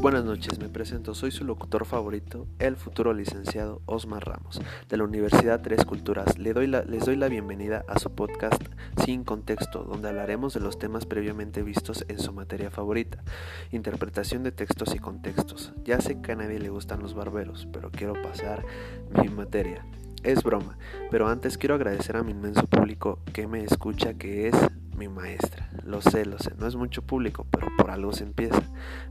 Buenas noches, me presento, soy su locutor favorito, el futuro licenciado Osmar Ramos, de la Universidad Tres Culturas. Les doy, la, les doy la bienvenida a su podcast Sin Contexto, donde hablaremos de los temas previamente vistos en su materia favorita, interpretación de textos y contextos. Ya sé que a nadie le gustan los barberos, pero quiero pasar mi materia. Es broma, pero antes quiero agradecer a mi inmenso público que me escucha, que es mi maestra. Lo sé, lo sé, no es mucho público, pero por algo se empieza.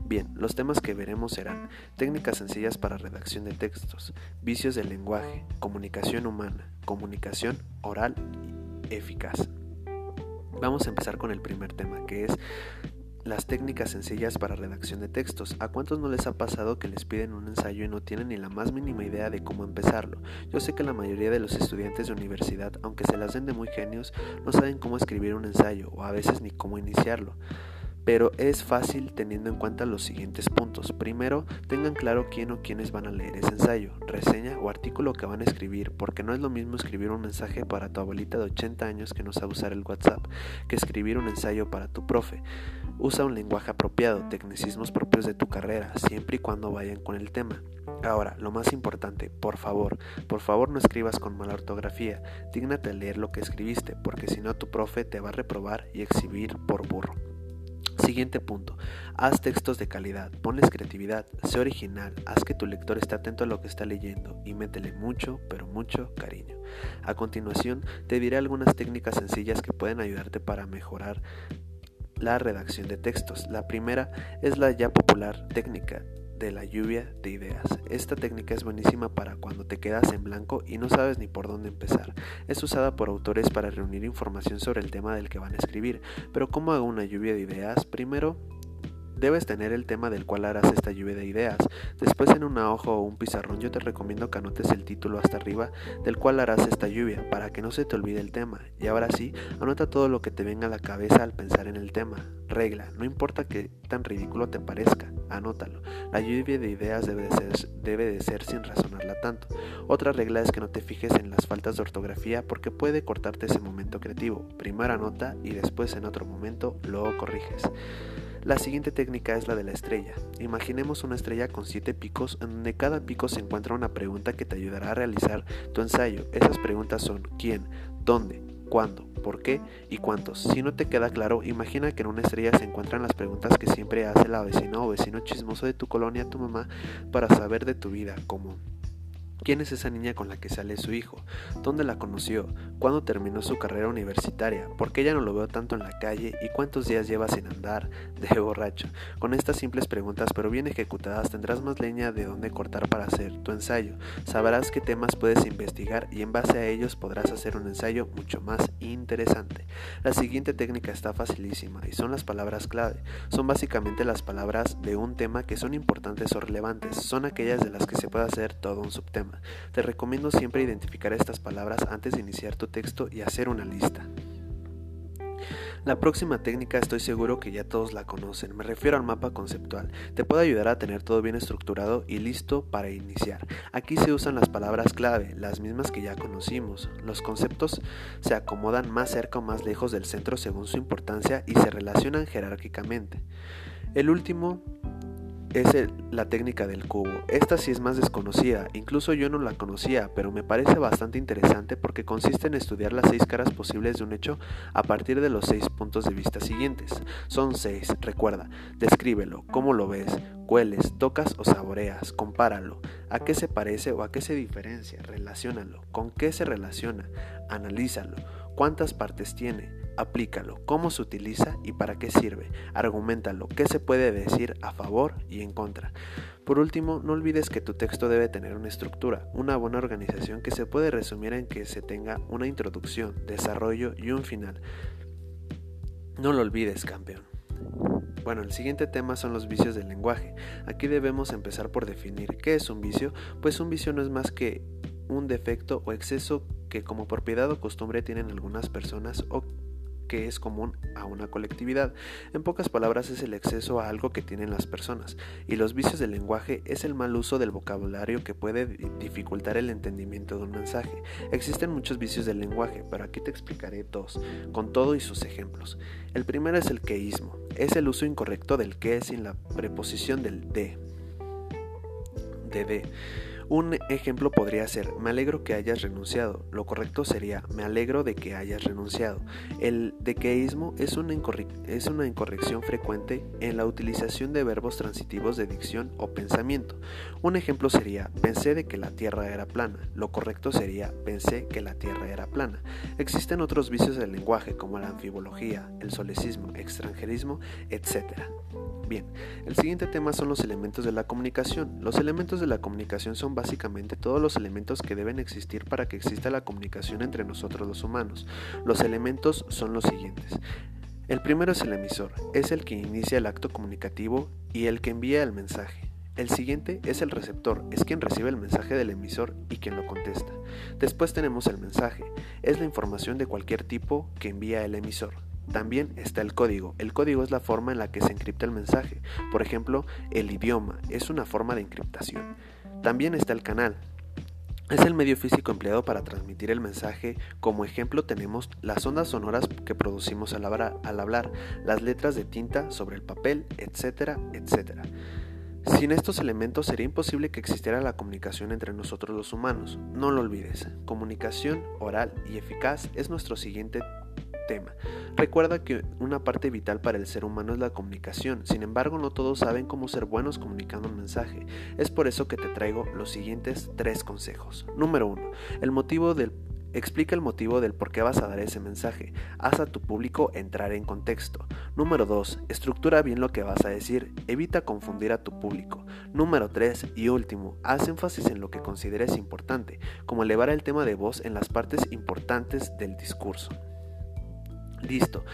Bien, los temas que veremos serán técnicas sencillas para redacción de textos, vicios del lenguaje, comunicación humana, comunicación oral y eficaz. Vamos a empezar con el primer tema, que es las técnicas sencillas para redacción de textos. ¿A cuántos no les ha pasado que les piden un ensayo y no tienen ni la más mínima idea de cómo empezarlo? Yo sé que la mayoría de los estudiantes de universidad, aunque se las den de muy genios, no saben cómo escribir un ensayo o a veces ni cómo iniciarlo pero es fácil teniendo en cuenta los siguientes puntos. Primero, tengan claro quién o quiénes van a leer ese ensayo, reseña o artículo que van a escribir, porque no es lo mismo escribir un mensaje para tu abuelita de 80 años que no sabe usar el WhatsApp, que escribir un ensayo para tu profe. Usa un lenguaje apropiado, tecnicismos propios de tu carrera, siempre y cuando vayan con el tema. Ahora, lo más importante, por favor, por favor no escribas con mala ortografía, dígnate a leer lo que escribiste, porque si no tu profe te va a reprobar y exhibir por burro. Siguiente punto. Haz textos de calidad, ponles creatividad, sé original, haz que tu lector esté atento a lo que está leyendo y métele mucho, pero mucho cariño. A continuación, te diré algunas técnicas sencillas que pueden ayudarte para mejorar la redacción de textos. La primera es la ya popular técnica de la lluvia de ideas. Esta técnica es buenísima para cuando te quedas en blanco y no sabes ni por dónde empezar. Es usada por autores para reunir información sobre el tema del que van a escribir. Pero ¿cómo hago una lluvia de ideas? Primero, Debes tener el tema del cual harás esta lluvia de ideas. Después en una hoja o un pizarrón yo te recomiendo que anotes el título hasta arriba del cual harás esta lluvia para que no se te olvide el tema. Y ahora sí, anota todo lo que te venga a la cabeza al pensar en el tema. Regla, no importa que tan ridículo te parezca, anótalo. La lluvia de ideas debe de, ser, debe de ser sin razonarla tanto. Otra regla es que no te fijes en las faltas de ortografía porque puede cortarte ese momento creativo. Primero anota y después en otro momento lo corriges. La siguiente técnica es la de la estrella. Imaginemos una estrella con siete picos en donde cada pico se encuentra una pregunta que te ayudará a realizar tu ensayo. Esas preguntas son ¿quién? ¿Dónde? ¿Cuándo? ¿Por qué? ¿Y cuántos? Si no te queda claro, imagina que en una estrella se encuentran las preguntas que siempre hace la vecina o vecino chismoso de tu colonia a tu mamá para saber de tu vida, como ¿Quién es esa niña con la que sale su hijo? ¿Dónde la conoció? ¿Cuándo terminó su carrera universitaria? ¿Por qué ya no lo veo tanto en la calle? ¿Y cuántos días lleva sin andar de borracho? Con estas simples preguntas, pero bien ejecutadas, tendrás más leña de dónde cortar para hacer tu ensayo. Sabrás qué temas puedes investigar y en base a ellos podrás hacer un ensayo mucho más interesante. La siguiente técnica está facilísima y son las palabras clave. Son básicamente las palabras de un tema que son importantes o relevantes. Son aquellas de las que se puede hacer todo un subtema. Te recomiendo siempre identificar estas palabras antes de iniciar tu texto y hacer una lista. La próxima técnica estoy seguro que ya todos la conocen, me refiero al mapa conceptual. Te puede ayudar a tener todo bien estructurado y listo para iniciar. Aquí se usan las palabras clave, las mismas que ya conocimos. Los conceptos se acomodan más cerca o más lejos del centro según su importancia y se relacionan jerárquicamente. El último es la técnica del cubo. Esta sí es más desconocida, incluso yo no la conocía, pero me parece bastante interesante porque consiste en estudiar las seis caras posibles de un hecho a partir de los seis puntos de vista siguientes. Son seis, recuerda, descríbelo, cómo lo ves, hueles, tocas o saboreas, compáralo, a qué se parece o a qué se diferencia, relaciónalo, con qué se relaciona, analízalo, cuántas partes tiene, aplícalo, cómo se utiliza y para qué sirve, argumentalo, qué se puede decir a favor y en contra. Por último, no olvides que tu texto debe tener una estructura, una buena organización que se puede resumir en que se tenga una introducción, desarrollo y un final. No lo olvides, campeón. Bueno, el siguiente tema son los vicios del lenguaje. Aquí debemos empezar por definir qué es un vicio, pues un vicio no es más que un defecto o exceso que como propiedad o costumbre tienen algunas personas o que es común a una colectividad. En pocas palabras es el exceso a algo que tienen las personas. Y los vicios del lenguaje es el mal uso del vocabulario que puede dificultar el entendimiento de un mensaje. Existen muchos vicios del lenguaje, pero aquí te explicaré dos, con todo y sus ejemplos. El primero es el queísmo. Es el uso incorrecto del que sin la preposición del de. De de. Un ejemplo podría ser, me alegro que hayas renunciado. Lo correcto sería, me alegro de que hayas renunciado. El dequeísmo es una, es una incorrección frecuente en la utilización de verbos transitivos de dicción o pensamiento. Un ejemplo sería, pensé de que la Tierra era plana. Lo correcto sería, pensé que la Tierra era plana. Existen otros vicios del lenguaje como la anfibología, el solecismo, extranjerismo, etc. Bien, el siguiente tema son los elementos de la comunicación. Los elementos de la comunicación son básicamente todos los elementos que deben existir para que exista la comunicación entre nosotros los humanos. Los elementos son los siguientes. El primero es el emisor, es el que inicia el acto comunicativo y el que envía el mensaje. El siguiente es el receptor, es quien recibe el mensaje del emisor y quien lo contesta. Después tenemos el mensaje, es la información de cualquier tipo que envía el emisor. También está el código. El código es la forma en la que se encripta el mensaje. Por ejemplo, el idioma es una forma de encriptación. También está el canal. Es el medio físico empleado para transmitir el mensaje. Como ejemplo tenemos las ondas sonoras que producimos al hablar, las letras de tinta sobre el papel, etcétera, etcétera. Sin estos elementos sería imposible que existiera la comunicación entre nosotros los humanos. No lo olvides, comunicación oral y eficaz es nuestro siguiente Recuerda que una parte vital para el ser humano es la comunicación, sin embargo no todos saben cómo ser buenos comunicando un mensaje. Es por eso que te traigo los siguientes tres consejos. Número 1. El motivo del Explica el motivo del por qué vas a dar ese mensaje. Haz a tu público entrar en contexto. Número 2. Estructura bien lo que vas a decir. Evita confundir a tu público. Número 3. Y último, haz énfasis en lo que consideres importante, como elevar el tema de voz en las partes importantes del discurso. Listo.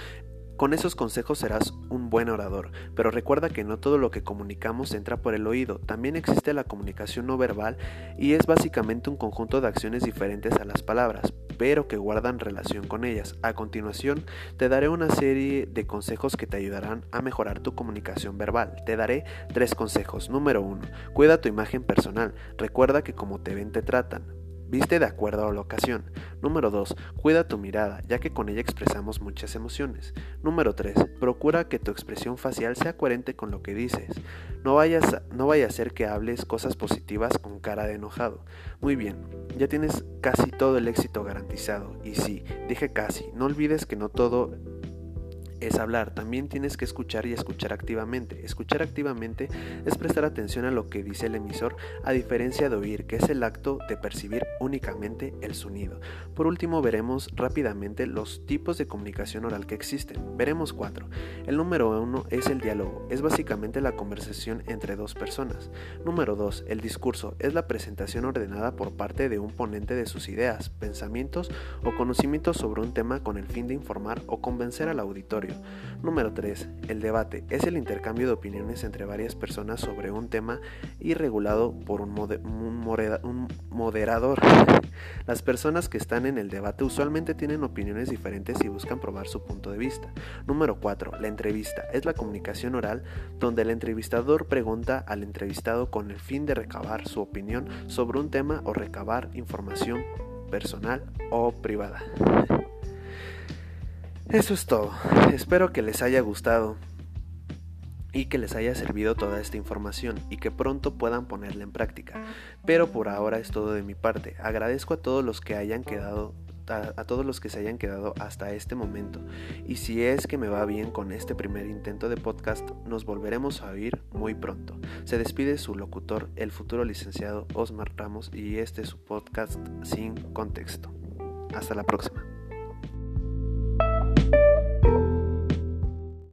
Con esos consejos serás un buen orador, pero recuerda que no todo lo que comunicamos entra por el oído, también existe la comunicación no verbal y es básicamente un conjunto de acciones diferentes a las palabras, pero que guardan relación con ellas. A continuación, te daré una serie de consejos que te ayudarán a mejorar tu comunicación verbal. Te daré tres consejos. Número 1. Cuida tu imagen personal. Recuerda que como te ven te tratan. Viste de acuerdo a la ocasión. Número 2. Cuida tu mirada, ya que con ella expresamos muchas emociones. Número 3. Procura que tu expresión facial sea coherente con lo que dices. No vayas, a, no vaya a ser que hables cosas positivas con cara de enojado. Muy bien, ya tienes casi todo el éxito garantizado. Y sí, dije casi, no olvides que no todo es hablar, también tienes que escuchar y escuchar activamente. Escuchar activamente es prestar atención a lo que dice el emisor, a diferencia de oír, que es el acto de percibir únicamente el sonido. Por último, veremos rápidamente los tipos de comunicación oral que existen. Veremos cuatro. El número uno es el diálogo, es básicamente la conversación entre dos personas. Número dos, el discurso, es la presentación ordenada por parte de un ponente de sus ideas, pensamientos o conocimientos sobre un tema con el fin de informar o convencer al auditorio. Número 3. El debate es el intercambio de opiniones entre varias personas sobre un tema y regulado por un, un moderador. Las personas que están en el debate usualmente tienen opiniones diferentes y buscan probar su punto de vista. Número 4. La entrevista es la comunicación oral donde el entrevistador pregunta al entrevistado con el fin de recabar su opinión sobre un tema o recabar información personal o privada. Eso es todo. Espero que les haya gustado y que les haya servido toda esta información y que pronto puedan ponerla en práctica. Pero por ahora es todo de mi parte. Agradezco a todos los que hayan quedado a, todos los que se hayan quedado hasta este momento. Y si es que me va bien con este primer intento de podcast, nos volveremos a oír muy pronto. Se despide su locutor, el futuro licenciado Osmar Ramos, y este es su podcast sin contexto. Hasta la próxima.